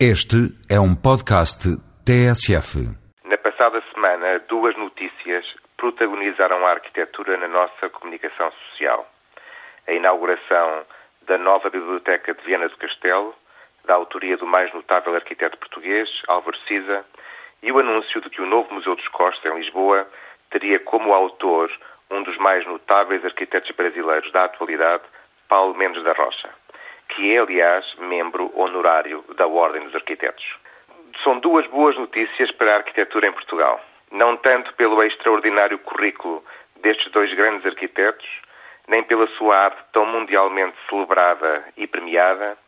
Este é um podcast TSF. Na passada semana, duas notícias protagonizaram a arquitetura na nossa comunicação social. A inauguração da nova Biblioteca de Viena do Castelo, da autoria do mais notável arquiteto português, Álvaro Siza, e o anúncio de que o novo Museu dos Costos, em Lisboa, teria como autor um dos mais notáveis arquitetos brasileiros da atualidade, Paulo Mendes da Rocha que é, aliás, membro honorário da Ordem dos Arquitetos. São duas boas notícias para a arquitetura em Portugal. Não tanto pelo extraordinário currículo destes dois grandes arquitetos, nem pela sua arte tão mundialmente celebrada e premiada,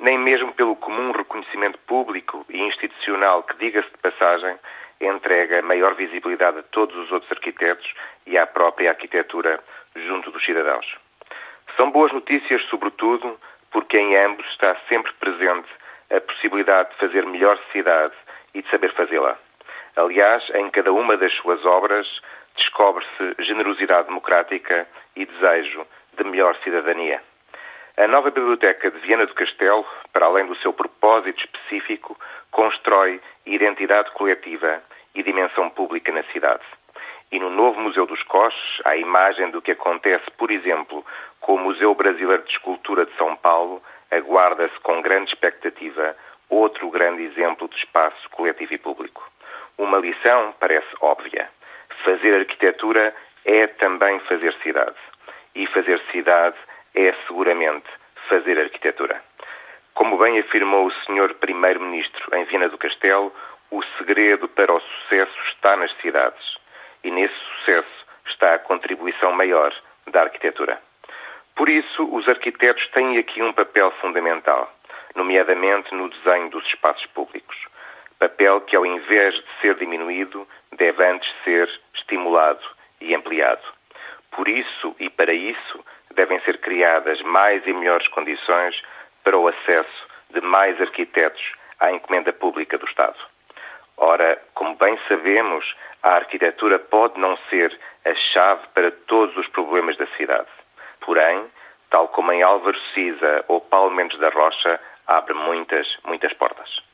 nem mesmo pelo comum reconhecimento público e institucional que, diga-se de passagem, entrega maior visibilidade a todos os outros arquitetos e à própria arquitetura junto dos cidadãos. São boas notícias, sobretudo, porque em ambos está sempre presente a possibilidade de fazer melhor cidade e de saber fazê-la. Aliás, em cada uma das suas obras descobre-se generosidade democrática e desejo de melhor cidadania. A nova Biblioteca de Viena do Castelo, para além do seu propósito específico, constrói identidade coletiva e dimensão pública na cidade. E no novo Museu dos Coches, à imagem do que acontece, por exemplo, com o Museu Brasileiro de Escultura de São Paulo, aguarda-se com grande expectativa outro grande exemplo de espaço coletivo e público. Uma lição parece óbvia. Fazer arquitetura é também fazer cidade. E fazer cidade é seguramente fazer arquitetura. Como bem afirmou o Sr. Primeiro-Ministro em Viena do Castelo, o segredo para o sucesso está nas cidades e nesse sucesso está a contribuição maior da arquitetura. Por isso, os arquitetos têm aqui um papel fundamental, nomeadamente no desenho dos espaços públicos. Papel que, ao invés de ser diminuído, deve antes ser estimulado e ampliado. Por isso e para isso, devem ser criadas mais e melhores condições para o acesso de mais arquitetos à encomenda pública do Estado. Ora, como bem sabemos, a arquitetura pode não ser a chave para todos os problemas da cidade. Porém, tal como em Álvaro Siza ou Paulo Mendes da Rocha, abre muitas, muitas portas.